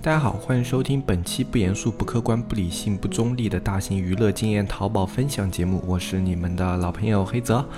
大家好，欢迎收听本期不严肃、不客观、不理性、不中立的大型娱乐经验淘宝分享节目，我是你们的老朋友黑泽。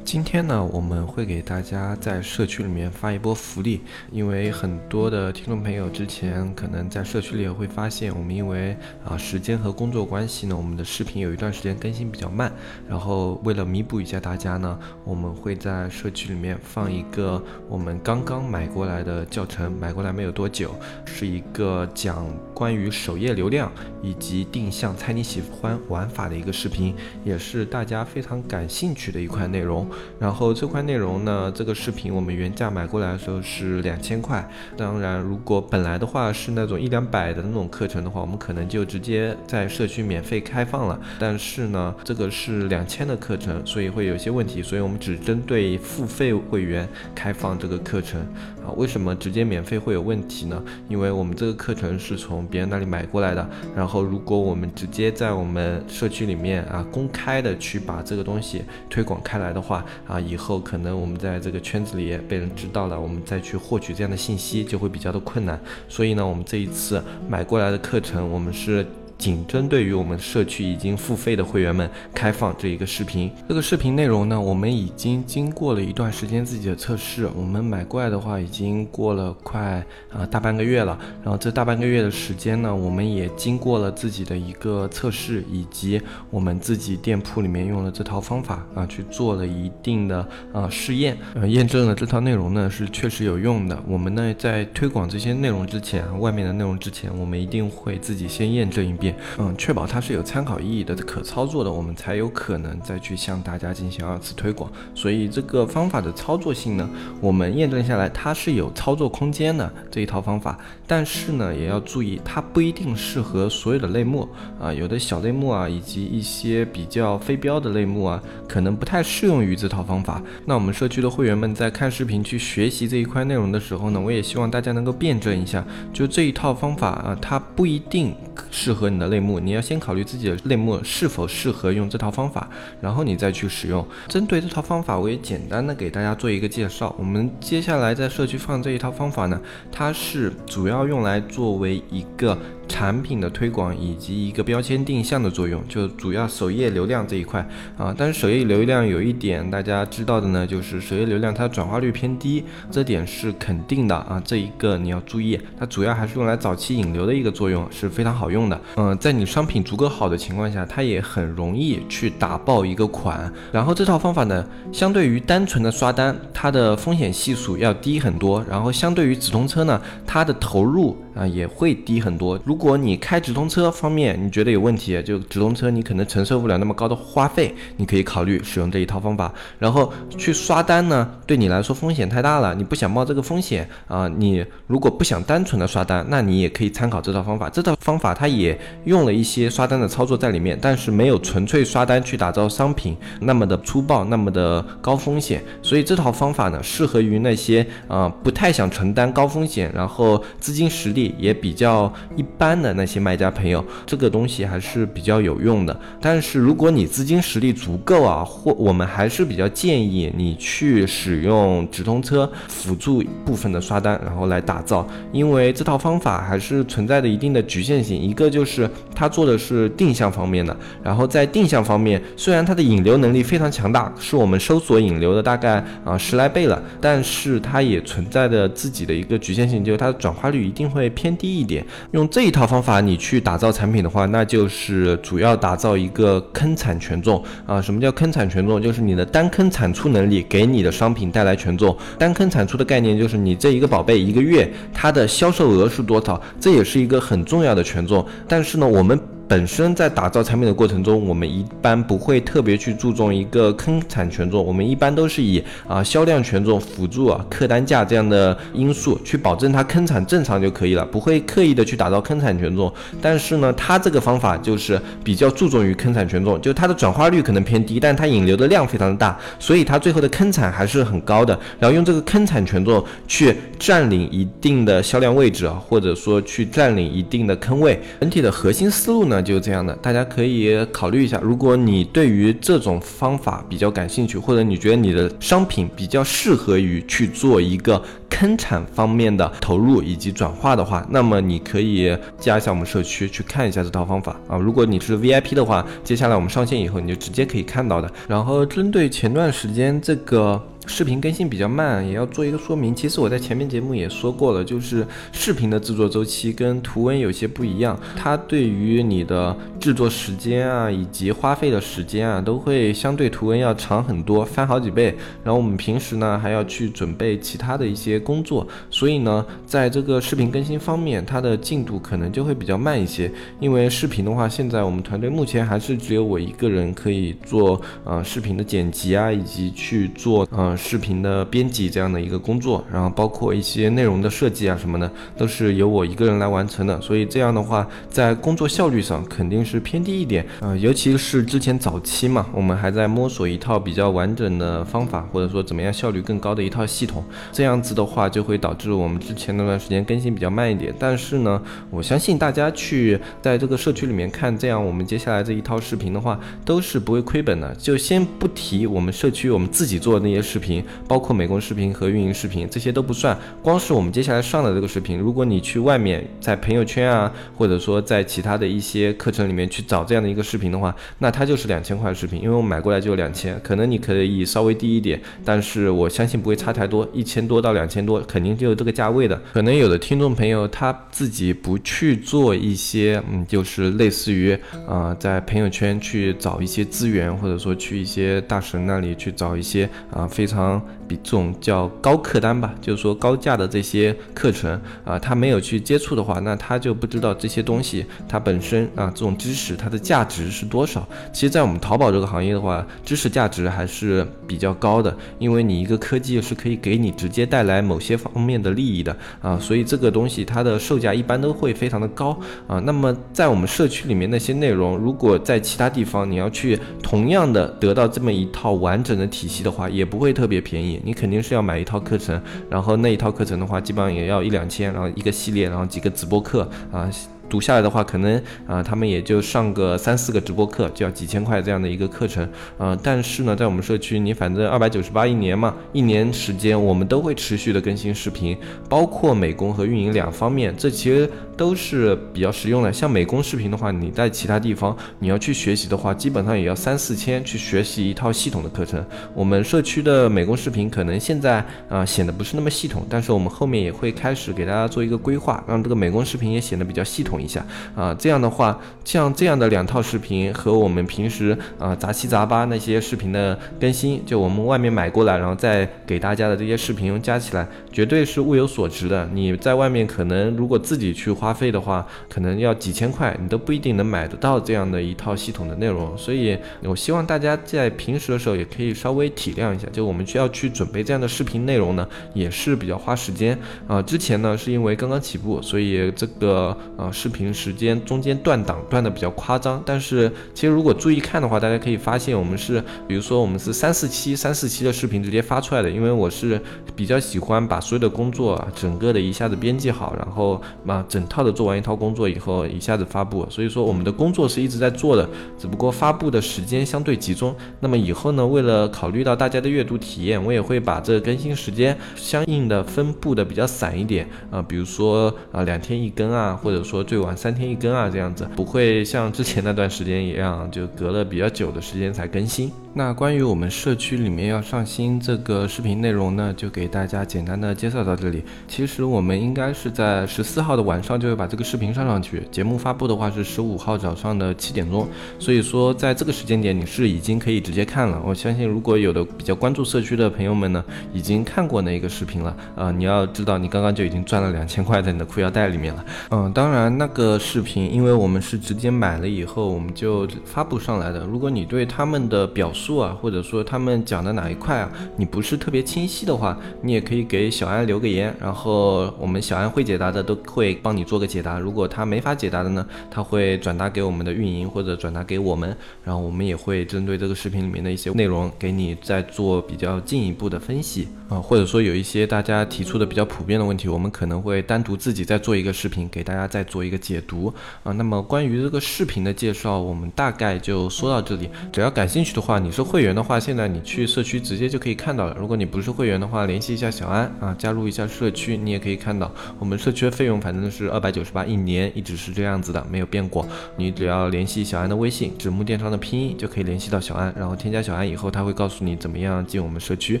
今天呢，我们会给大家在社区里面发一波福利，因为很多的听众朋友之前可能在社区里会发现，我们因为啊时间和工作关系呢，我们的视频有一段时间更新比较慢，然后为了弥补一下大家呢，我们会在社区里面放一个我们刚刚买过来的教程，买过来没有多久，是一个讲关于首页流量以及定向猜你喜欢玩法的一个视频，也是大家非常感兴趣的一块内容。然后这块内容呢，这个视频我们原价买过来的时候是两千块。当然，如果本来的话是那种一两百的那种课程的话，我们可能就直接在社区免费开放了。但是呢，这个是两千的课程，所以会有些问题，所以我们只针对付费会员开放这个课程。啊，为什么直接免费会有问题呢？因为我们这个课程是从别人那里买过来的。然后，如果我们直接在我们社区里面啊公开的去把这个东西推广开来的话，啊，以后可能我们在这个圈子里被人知道了，我们再去获取这样的信息就会比较的困难。所以呢，我们这一次买过来的课程，我们是。仅针对于我们社区已经付费的会员们开放这一个视频。这个视频内容呢，我们已经经过了一段时间自己的测试。我们买过来的话，已经过了快啊大半个月了。然后这大半个月的时间呢，我们也经过了自己的一个测试，以及我们自己店铺里面用了这套方法啊去做了一定的啊试验，呃验证了这套内容呢是确实有用的。我们呢在推广这些内容之前，外面的内容之前，我们一定会自己先验证一遍。嗯，确保它是有参考意义的、可操作的，我们才有可能再去向大家进行二次推广。所以这个方法的操作性呢，我们验证下来它是有操作空间的这一套方法。但是呢，也要注意，它不一定适合所有的类目啊，有的小类目啊，以及一些比较非标的类目啊，可能不太适用于这套方法。那我们社区的会员们在看视频去学习这一块内容的时候呢，我也希望大家能够辩证一下，就这一套方法啊，它不一定适合你。的类目，你要先考虑自己的类目是否适合用这套方法，然后你再去使用。针对这套方法，我也简单的给大家做一个介绍。我们接下来在社区放这一套方法呢，它是主要用来作为一个。产品的推广以及一个标签定向的作用，就主要首页流量这一块啊。但是首页流量有一点大家知道的呢，就是首页流量它转化率偏低，这点是肯定的啊。这一个你要注意，它主要还是用来早期引流的一个作用，是非常好用的。在你商品足够好的情况下，它也很容易去打爆一个款。然后这套方法呢，相对于单纯的刷单，它的风险系数要低很多。然后相对于直通车呢，它的投入啊也会低很多。如果你开直通车方面你觉得有问题，就直通车你可能承受不了那么高的花费，你可以考虑使用这一套方法。然后去刷单呢，对你来说风险太大了，你不想冒这个风险啊。你如果不想单纯的刷单，那你也可以参考这套方法。这套方法它也用了一些刷单的操作在里面，但是没有纯粹刷单去打造商品那么的粗暴，那么的高风险。所以这套方法呢，适合于那些啊不太想承担高风险，然后资金实力也比较一般。的那些卖家朋友，这个东西还是比较有用的。但是如果你资金实力足够啊，或我们还是比较建议你去使用直通车辅助部分的刷单，然后来打造。因为这套方法还是存在着一定的局限性。一个就是它做的是定向方面的，然后在定向方面，虽然它的引流能力非常强大，是我们搜索引流的大概啊十来倍了，但是它也存在着自己的一个局限性，就是它的转化率一定会偏低一点。用这一套方法，你去打造产品的话，那就是主要打造一个坑产权重啊。什么叫坑产权重？就是你的单坑产出能力给你的商品带来权重。单坑产出的概念就是你这一个宝贝一个月它的销售额是多少，这也是一个很重要的权重。但是呢，我。本身在打造产品的过程中，我们一般不会特别去注重一个坑产权重，我们一般都是以啊销量权重辅助啊客单价这样的因素去保证它坑产正常就可以了，不会刻意的去打造坑产权重。但是呢，它这个方法就是比较注重于坑产权重，就它的转化率可能偏低，但它引流的量非常的大，所以它最后的坑产还是很高的。然后用这个坑产权重去占领一定的销量位置啊，或者说去占领一定的坑位。整体的核心思路呢就这样的，大家可以考虑一下。如果你对于这种方法比较感兴趣，或者你觉得你的商品比较适合于去做一个坑产方面的投入以及转化的话，那么你可以加一下我们社区去看一下这套方法啊。如果你是 VIP 的话，接下来我们上线以后你就直接可以看到的。然后针对前段时间这个。视频更新比较慢，也要做一个说明。其实我在前面节目也说过了，就是视频的制作周期跟图文有些不一样，它对于你的制作时间啊，以及花费的时间啊，都会相对图文要长很多，翻好几倍。然后我们平时呢还要去准备其他的一些工作，所以呢，在这个视频更新方面，它的进度可能就会比较慢一些。因为视频的话，现在我们团队目前还是只有我一个人可以做呃视频的剪辑啊，以及去做呃。视频的编辑这样的一个工作，然后包括一些内容的设计啊什么的，都是由我一个人来完成的。所以这样的话，在工作效率上肯定是偏低一点啊。尤其是之前早期嘛，我们还在摸索一套比较完整的方法，或者说怎么样效率更高的一套系统。这样子的话，就会导致我们之前那段时间更新比较慢一点。但是呢，我相信大家去在这个社区里面看，这样我们接下来这一套视频的话，都是不会亏本的。就先不提我们社区我们自己做的那些视频。包括美工视频和运营视频，这些都不算。光是我们接下来上的这个视频，如果你去外面在朋友圈啊，或者说在其他的一些课程里面去找这样的一个视频的话，那它就是两千块的视频，因为我买过来就两千。可能你可以稍微低一点，但是我相信不会差太多，一千多到两千多，肯定就有这个价位的。可能有的听众朋友他自己不去做一些，嗯，就是类似于啊，在朋友圈去找一些资源，或者说去一些大神那里去找一些啊非常。比这种叫高客单吧，就是说高价的这些课程啊，他没有去接触的话，那他就不知道这些东西它本身啊这种知识它的价值是多少。其实，在我们淘宝这个行业的话，知识价值还是比较高的，因为你一个科技是可以给你直接带来某些方面的利益的啊，所以这个东西它的售价一般都会非常的高啊。那么在我们社区里面那些内容，如果在其他地方你要去同样的得到这么一套完整的体系的话，也不会。特别便宜，你肯定是要买一套课程，然后那一套课程的话，基本上也要一两千，然后一个系列，然后几个直播课啊。读下来的话，可能啊，他们也就上个三四个直播课，就要几千块这样的一个课程，呃，但是呢，在我们社区，你反正二百九十八一年嘛，一年时间，我们都会持续的更新视频，包括美工和运营两方面，这其实都是比较实用的。像美工视频的话，你在其他地方你要去学习的话，基本上也要三四千去学习一套系统的课程。我们社区的美工视频可能现在啊显得不是那么系统，但是我们后面也会开始给大家做一个规划，让这个美工视频也显得比较系统。一下啊，这样的话，像这样的两套视频和我们平时啊杂七杂八那些视频的更新，就我们外面买过来，然后再给大家的这些视频加起来，绝对是物有所值的。你在外面可能如果自己去花费的话，可能要几千块，你都不一定能买得到这样的一套系统的内容。所以，我希望大家在平时的时候也可以稍微体谅一下，就我们需要去准备这样的视频内容呢，也是比较花时间啊。之前呢是因为刚刚起步，所以这个呃是。视频时间中间断档断的比较夸张，但是其实如果注意看的话，大家可以发现我们是，比如说我们是三四期三四期的视频直接发出来的，因为我是比较喜欢把所有的工作整个的一下子编辑好，然后嘛整套的做完一套工作以后一下子发布，所以说我们的工作是一直在做的，只不过发布的时间相对集中。那么以后呢，为了考虑到大家的阅读体验，我也会把这个更新时间相应的分布的比较散一点啊，比如说啊两天一更啊，或者说最最晚三天一更啊，这样子不会像之前那段时间一样，就隔了比较久的时间才更新。那关于我们社区里面要上新这个视频内容呢，就给大家简单的介绍到这里。其实我们应该是在十四号的晚上就会把这个视频上上去，节目发布的话是十五号早上的七点钟。所以说在这个时间点你是已经可以直接看了。我相信如果有的比较关注社区的朋友们呢，已经看过那个视频了啊。你要知道你刚刚就已经赚了两千块在你的裤腰带里面了。嗯，当然那个视频因为我们是直接买了以后我们就发布上来的。如果你对他们的表述，书啊，或者说他们讲的哪一块啊，你不是特别清晰的话，你也可以给小安留个言，然后我们小安会解答的都会帮你做个解答。如果他没法解答的呢，他会转达给我们的运营或者转达给我们，然后我们也会针对这个视频里面的一些内容给你再做比较进一步的分析啊，或者说有一些大家提出的比较普遍的问题，我们可能会单独自己再做一个视频给大家再做一个解读啊。那么关于这个视频的介绍，我们大概就说到这里。只要感兴趣的话，你。是会员的话，现在你去社区直接就可以看到了。如果你不是会员的话，联系一下小安啊，加入一下社区，你也可以看到我们社区的费用，反正是二百九十八一年，一直是这样子的，没有变过。你只要联系小安的微信，纸木电商的拼音就可以联系到小安，然后添加小安以后，他会告诉你怎么样进我们社区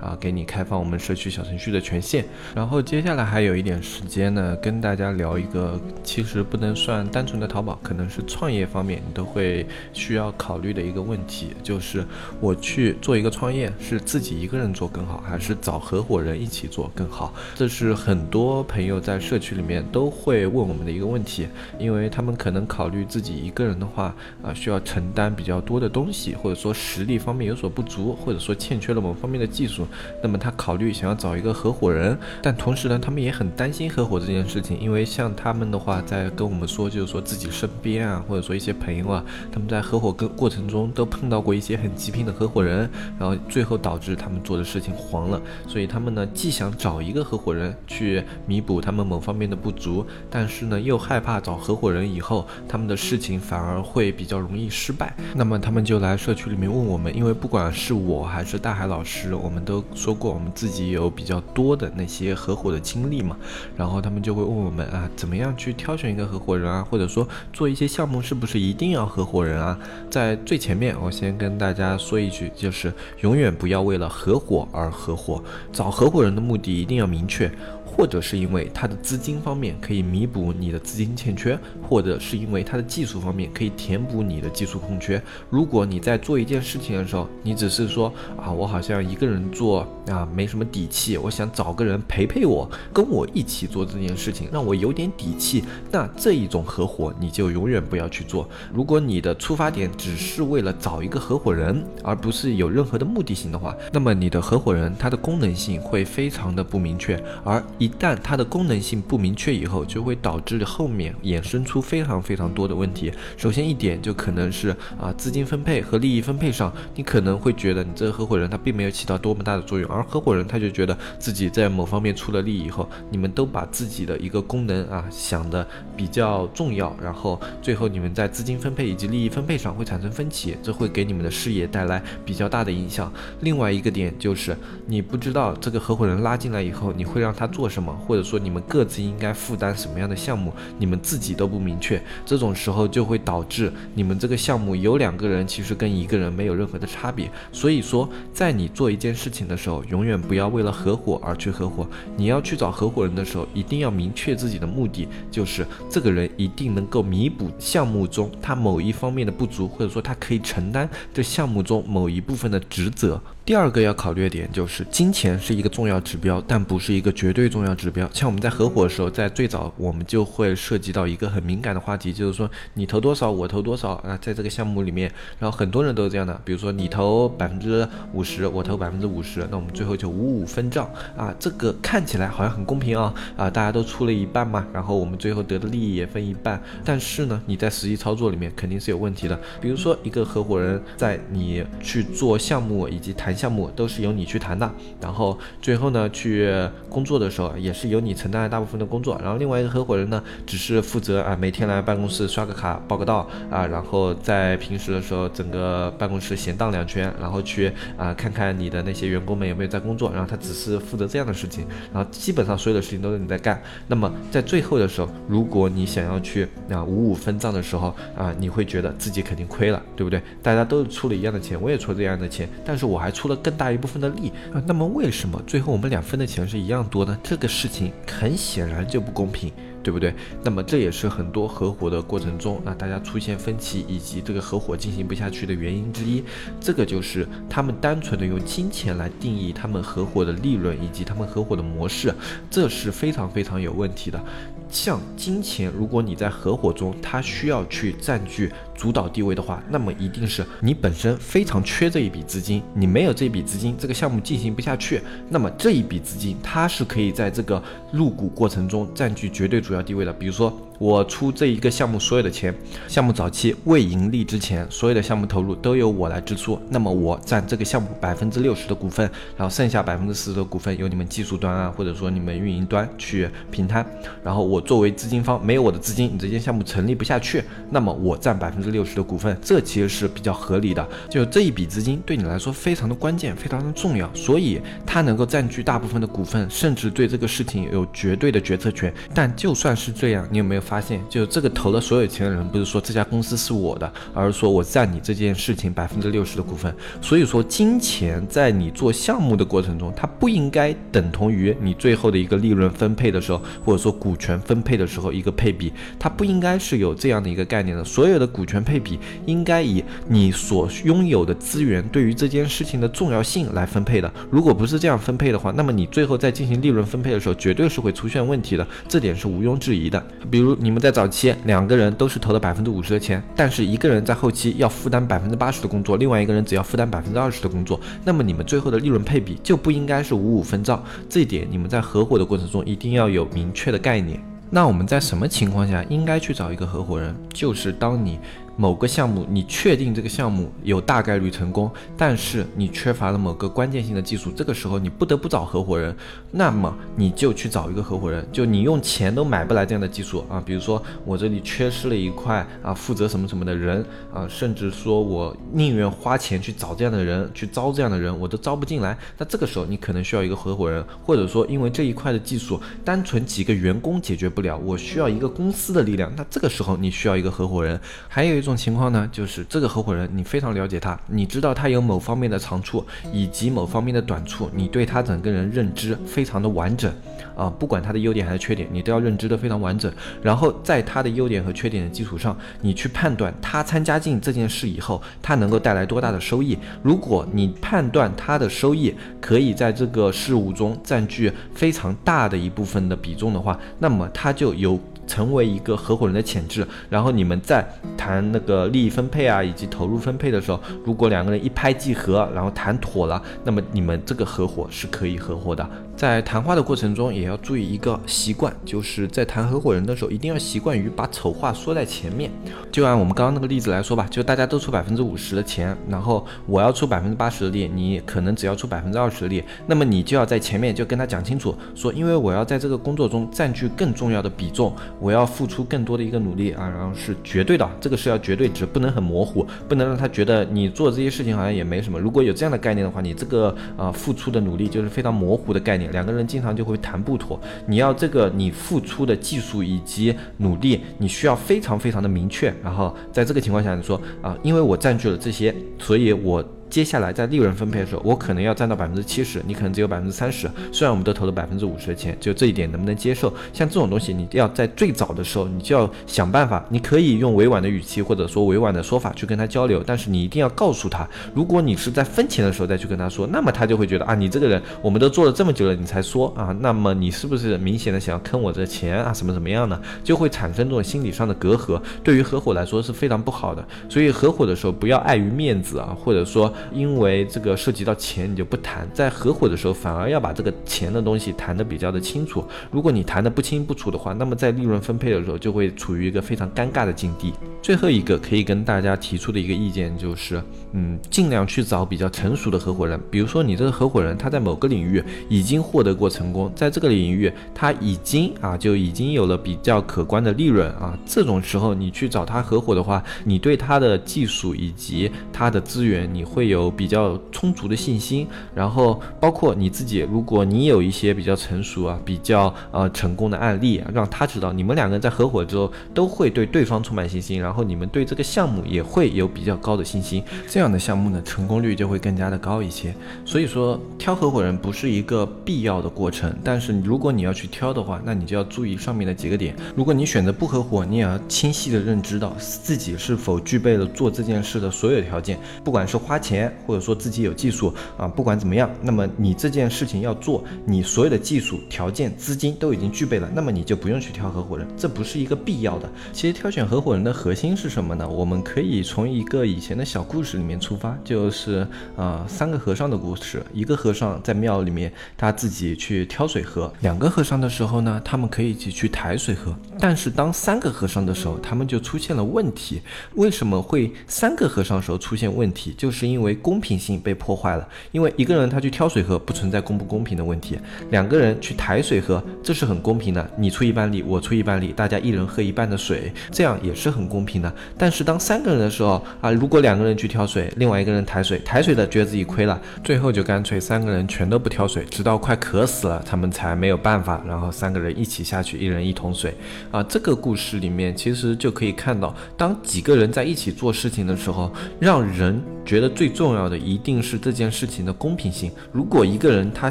啊，给你开放我们社区小程序的权限。然后接下来还有一点时间呢，跟大家聊一个其实不能算单纯的淘宝，可能是创业方面你都会需要考虑的一个问题，就是。我去做一个创业，是自己一个人做更好，还是找合伙人一起做更好？这是很多朋友在社区里面都会问我们的一个问题，因为他们可能考虑自己一个人的话，啊，需要承担比较多的东西，或者说实力方面有所不足，或者说欠缺了某方面的技术，那么他考虑想要找一个合伙人，但同时呢，他们也很担心合伙这件事情，因为像他们的话在跟我们说，就是说自己身边啊，或者说一些朋友啊，他们在合伙跟过程中都碰到过一些很极。品的合伙人，然后最后导致他们做的事情黄了，所以他们呢既想找一个合伙人去弥补他们某方面的不足，但是呢又害怕找合伙人以后他们的事情反而会比较容易失败。那么他们就来社区里面问我们，因为不管是我还是大海老师，我们都说过我们自己有比较多的那些合伙的经历嘛，然后他们就会问我们啊，怎么样去挑选一个合伙人啊，或者说做一些项目是不是一定要合伙人啊？在最前面，我先跟大家。说一句，就是永远不要为了合伙而合伙，找合伙人的目的一定要明确。或者是因为他的资金方面可以弥补你的资金欠缺，或者是因为他的技术方面可以填补你的技术空缺。如果你在做一件事情的时候，你只是说啊，我好像一个人做啊，没什么底气，我想找个人陪陪我，跟我一起做这件事情，让我有点底气，那这一种合伙你就永远不要去做。如果你的出发点只是为了找一个合伙人，而不是有任何的目的性的话，那么你的合伙人他的功能性会非常的不明确，而一一旦它的功能性不明确以后，就会导致后面衍生出非常非常多的问题。首先一点就可能是啊资金分配和利益分配上，你可能会觉得你这个合伙人他并没有起到多么大的作用，而合伙人他就觉得自己在某方面出了力以后，你们都把自己的一个功能啊想的比较重要，然后最后你们在资金分配以及利益分配上会产生分歧，这会给你们的事业带来比较大的影响。另外一个点就是你不知道这个合伙人拉进来以后，你会让他做。什么，或者说你们各自应该负担什么样的项目，你们自己都不明确，这种时候就会导致你们这个项目有两个人其实跟一个人没有任何的差别。所以说，在你做一件事情的时候，永远不要为了合伙而去合伙。你要去找合伙人的时候，一定要明确自己的目的，就是这个人一定能够弥补项目中他某一方面的不足，或者说他可以承担这项目中某一部分的职责。第二个要考虑的点就是，金钱是一个重要指标，但不是一个绝对重要指标。像我们在合伙的时候，在最早我们就会涉及到一个很敏感的话题，就是说你投多少，我投多少啊，在这个项目里面，然后很多人都是这样的，比如说你投百分之五十，我投百分之五十，那我们最后就五五分账啊，这个看起来好像很公平啊啊，大家都出了一半嘛，然后我们最后得的利益也分一半。但是呢，你在实际操作里面肯定是有问题的，比如说一个合伙人在你去做项目以及谈。项目都是由你去谈的，然后最后呢去工作的时候，也是由你承担了大部分的工作，然后另外一个合伙人呢，只是负责啊每天来办公室刷个卡报个到啊，然后在平时的时候整个办公室闲荡两圈，然后去啊看看你的那些员工们有没有在工作，然后他只是负责这样的事情，然后基本上所有的事情都是你在干。那么在最后的时候，如果你想要去啊五五分账的时候啊，你会觉得自己肯定亏了，对不对？大家都是出了一样的钱，我也出这样的钱，但是我还出了更大一部分的力啊。那么为什么最后我们俩分的钱是一样多呢？这个事情很显然就不公平。对不对？那么这也是很多合伙的过程中那，大家出现分歧以及这个合伙进行不下去的原因之一。这个就是他们单纯的用金钱来定义他们合伙的利润以及他们合伙的模式，这是非常非常有问题的。像金钱，如果你在合伙中，它需要去占据主导地位的话，那么一定是你本身非常缺这一笔资金，你没有这笔资金，这个项目进行不下去。那么这一笔资金，它是可以在这个入股过程中占据绝对主要地位的。比如说。我出这一个项目所有的钱，项目早期未盈利之前，所有的项目投入都由我来支出。那么我占这个项目百分之六十的股份，然后剩下百分之四十的股份由你们技术端啊，或者说你们运营端去平摊。然后我作为资金方，没有我的资金，你这件项目成立不下去。那么我占百分之六十的股份，这其实是比较合理的。就这一笔资金对你来说非常的关键，非常的重要，所以它能够占据大部分的股份，甚至对这个事情有绝对的决策权。但就算是这样，你有没有？发现，就这个投了所有钱的人，不是说这家公司是我的，而是说我占你这件事情百分之六十的股份。所以说，金钱在你做项目的过程中，它不应该等同于你最后的一个利润分配的时候，或者说股权分配的时候一个配比，它不应该是有这样的一个概念的。所有的股权配比应该以你所拥有的资源对于这件事情的重要性来分配的。如果不是这样分配的话，那么你最后在进行利润分配的时候，绝对是会出现问题的，这点是毋庸置疑的。比如。你们在早期两个人都是投了百分之五十的钱，但是一个人在后期要负担百分之八十的工作，另外一个人只要负担百分之二十的工作，那么你们最后的利润配比就不应该是五五分账。这一点你们在合伙的过程中一定要有明确的概念。那我们在什么情况下应该去找一个合伙人？就是当你。某个项目，你确定这个项目有大概率成功，但是你缺乏了某个关键性的技术，这个时候你不得不找合伙人，那么你就去找一个合伙人，就你用钱都买不来这样的技术啊，比如说我这里缺失了一块啊，负责什么什么的人啊，甚至说我宁愿花钱去找这样的人，去招这样的人，我都招不进来，那这个时候你可能需要一个合伙人，或者说因为这一块的技术单纯几个员工解决不了，我需要一个公司的力量，那这个时候你需要一个合伙人，还有一种。这种情况呢，就是这个合伙人你非常了解他，你知道他有某方面的长处以及某方面的短处，你对他整个人认知非常的完整啊，不管他的优点还是缺点，你都要认知的非常完整。然后在他的优点和缺点的基础上，你去判断他参加进这件事以后，他能够带来多大的收益。如果你判断他的收益可以在这个事物中占据非常大的一部分的比重的话，那么他就有。成为一个合伙人的潜质，然后你们在谈那个利益分配啊，以及投入分配的时候，如果两个人一拍即合，然后谈妥了，那么你们这个合伙是可以合伙的。在谈话的过程中，也要注意一个习惯，就是在谈合伙人的时候，一定要习惯于把丑话说在前面。就按我们刚刚那个例子来说吧，就大家都出百分之五十的钱，然后我要出百分之八十的力，你可能只要出百分之二十的力，那么你就要在前面就跟他讲清楚，说因为我要在这个工作中占据更重要的比重。我要付出更多的一个努力啊，然后是绝对的，这个是要绝对值，不能很模糊，不能让他觉得你做这些事情好像也没什么。如果有这样的概念的话，你这个啊付出的努力就是非常模糊的概念，两个人经常就会谈不妥。你要这个你付出的技术以及努力，你需要非常非常的明确。然后在这个情况下，你说啊，因为我占据了这些，所以我。接下来在利润分配的时候，我可能要占到百分之七十，你可能只有百分之三十。虽然我们都投了百分之五十的钱，就这一点能不能接受？像这种东西，你要在最早的时候，你就要想办法。你可以用委婉的语气或者说委婉的说法去跟他交流，但是你一定要告诉他，如果你是在分钱的时候再去跟他说，那么他就会觉得啊，你这个人我们都做了这么久了，你才说啊，那么你是不是明显的想要坑我这钱啊？什么怎么样呢？就会产生这种心理上的隔阂，对于合伙来说是非常不好的。所以合伙的时候不要碍于面子啊，或者说。因为这个涉及到钱，你就不谈。在合伙的时候，反而要把这个钱的东西谈得比较的清楚。如果你谈得不清不楚的话，那么在利润分配的时候就会处于一个非常尴尬的境地。最后一个可以跟大家提出的一个意见就是，嗯，尽量去找比较成熟的合伙人。比如说你这个合伙人他在某个领域已经获得过成功，在这个领域他已经啊就已经有了比较可观的利润啊，这种时候你去找他合伙的话，你对他的技术以及他的资源你会有比较充足的信心。然后包括你自己，如果你有一些比较成熟啊、比较呃成功的案例，让他知道你们两个人在合伙之后都会对对方充满信心，然后。然后你们对这个项目也会有比较高的信心，这样的项目呢，成功率就会更加的高一些。所以说，挑合伙人不是一个必要的过程，但是如果你要去挑的话，那你就要注意上面的几个点。如果你选择不合伙，你也要清晰的认知到自己是否具备了做这件事的所有条件，不管是花钱，或者说自己有技术啊，不管怎么样，那么你这件事情要做，你所有的技术条件、资金都已经具备了，那么你就不用去挑合伙人，这不是一个必要的。其实挑选合伙人的核心。是什么呢？我们可以从一个以前的小故事里面出发，就是呃三个和尚的故事。一个和尚在庙里面，他自己去挑水喝；两个和尚的时候呢，他们可以一起去抬水喝。但是当三个和尚的时候，他们就出现了问题。为什么会三个和尚时候出现问题？就是因为为公平性被破坏了。因为一个人他去挑水喝，不存在公不公平的问题；两个人去抬水喝，这是很公平的。你出一半力，我出一半力，大家一人喝一半的水，这样也是很公。平的，但是当三个人的时候啊，如果两个人去挑水，另外一个人抬水，抬水的觉得自己亏了，最后就干脆三个人全都不挑水，直到快渴死了，他们才没有办法，然后三个人一起下去，一人一桶水啊。这个故事里面其实就可以看到，当几个人在一起做事情的时候，让人觉得最重要的一定是这件事情的公平性。如果一个人他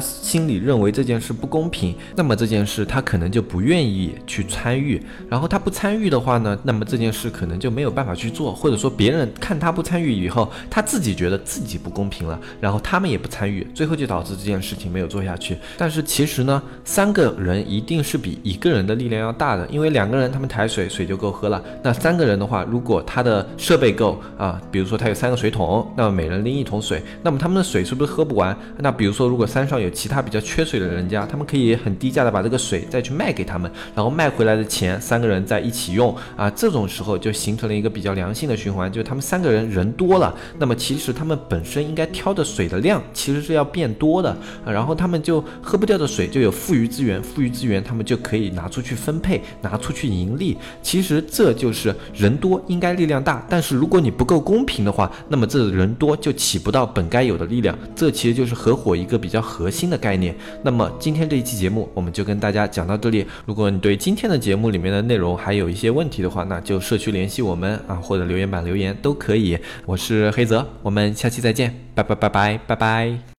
心里认为这件事不公平，那么这件事他可能就不愿意去参与，然后他不参与的话呢，那么这件事可能。就没有办法去做，或者说别人看他不参与以后，他自己觉得自己不公平了，然后他们也不参与，最后就导致这件事情没有做下去。但是其实呢，三个人一定是比一个人的力量要大的，因为两个人他们抬水，水就够喝了。那三个人的话，如果他的设备够啊，比如说他有三个水桶，那么每人拎一桶水，那么他们的水是不是喝不完？那比如说如果山上有其他比较缺水的人家，他们可以很低价的把这个水再去卖给他们，然后卖回来的钱三个人在一起用啊，这种时候就。形成了一个比较良性的循环，就是他们三个人人多了，那么其实他们本身应该挑的水的量其实是要变多的啊，然后他们就喝不掉的水就有富余资源，富余资源他们就可以拿出去分配，拿出去盈利。其实这就是人多应该力量大，但是如果你不够公平的话，那么这人多就起不到本该有的力量。这其实就是合伙一个比较核心的概念。那么今天这一期节目我们就跟大家讲到这里。如果你对今天的节目里面的内容还有一些问题的话，那就社区联。系我们啊，或者留言板留言都可以。我是黑泽，我们下期再见，拜拜拜拜拜拜。